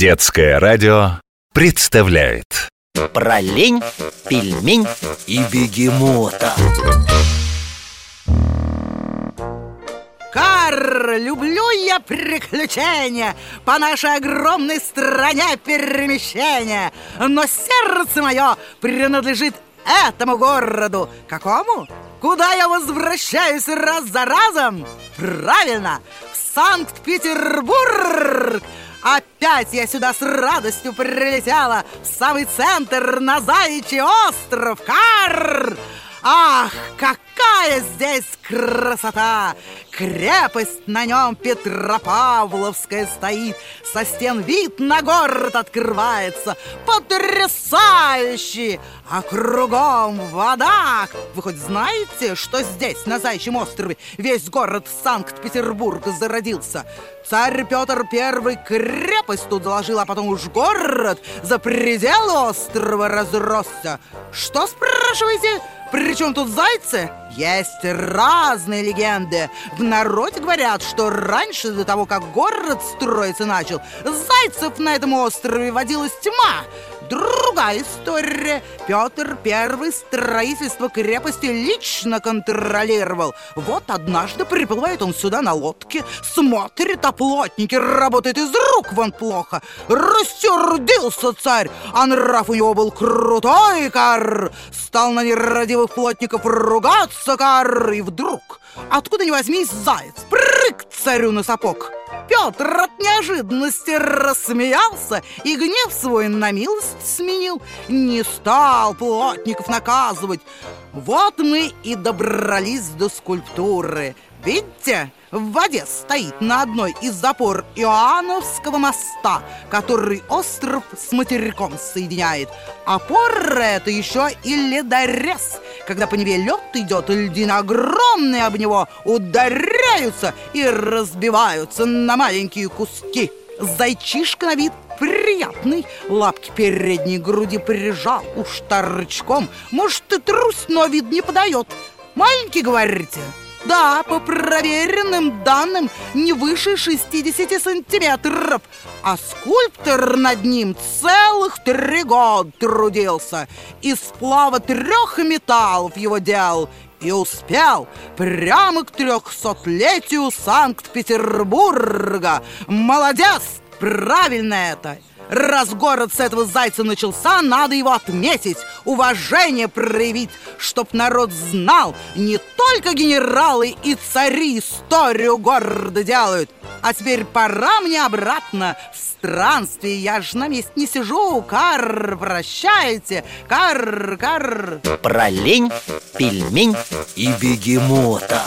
Детское радио представляет Про лень, пельмень и бегемота Кар, люблю я приключения По нашей огромной стране перемещения Но сердце мое принадлежит этому городу Какому? Куда я возвращаюсь раз за разом? Правильно, в Санкт-Петербург Опять я сюда с радостью прилетела В самый центр, на Заячий остров Кар! Ах, какая здесь красота! Крепость на нем Петропавловская стоит Со стен вид на город открывается Потрясающий! А кругом вода! Вы хоть знаете, что здесь, на Зайчьем острове Весь город Санкт-Петербурга зародился? Царь Петр Первый крепость тут заложил, а потом уж город За пределы острова разросся Что, спрашиваете? Причем тут зайцы? Есть разные легенды. В народе говорят, что раньше, до того, как город строиться начал, зайцев на этом острове водилась тьма. Другая история. Петр Первый строительство крепости лично контролировал. Вот однажды приплывает он сюда на лодке, смотрит, а плотники работают из рук вон плохо. Рассердился царь, а нрав у него был крутой, кар. Стал на нерадивых плотников ругаться, кар. И вдруг, откуда ни возьмись, заяц, прыг царю на сапог. Петр от неожиданности рассмеялся и гнев свой на милость сменил. Не стал плотников наказывать. Вот мы и добрались до скульптуры. Видите, в воде стоит на одной из запор Иоанновского моста, который остров с материком соединяет. Опора это еще и ледорез. Когда по Неве лед идет, льдины огромные об него ударяются и разбиваются на маленькие куски. Зайчишка на вид приятный Лапки передней груди прижал уж торчком Может и трусь, но вид не подает Маленький, говорите? Да, по проверенным данным, не выше 60 сантиметров А скульптор над ним целых три года трудился Из сплава трех металлов его делал и успел прямо к трехсотлетию Санкт-Петербурга. Молодец! Правильно это! Раз город с этого зайца начался, надо его отметить, уважение проявить, чтоб народ знал, не только генералы и цари историю города делают. А теперь пора мне обратно в странстве, я ж на месте не сижу. Кар, прощайте, кар, кар. Про пельмень и бегемота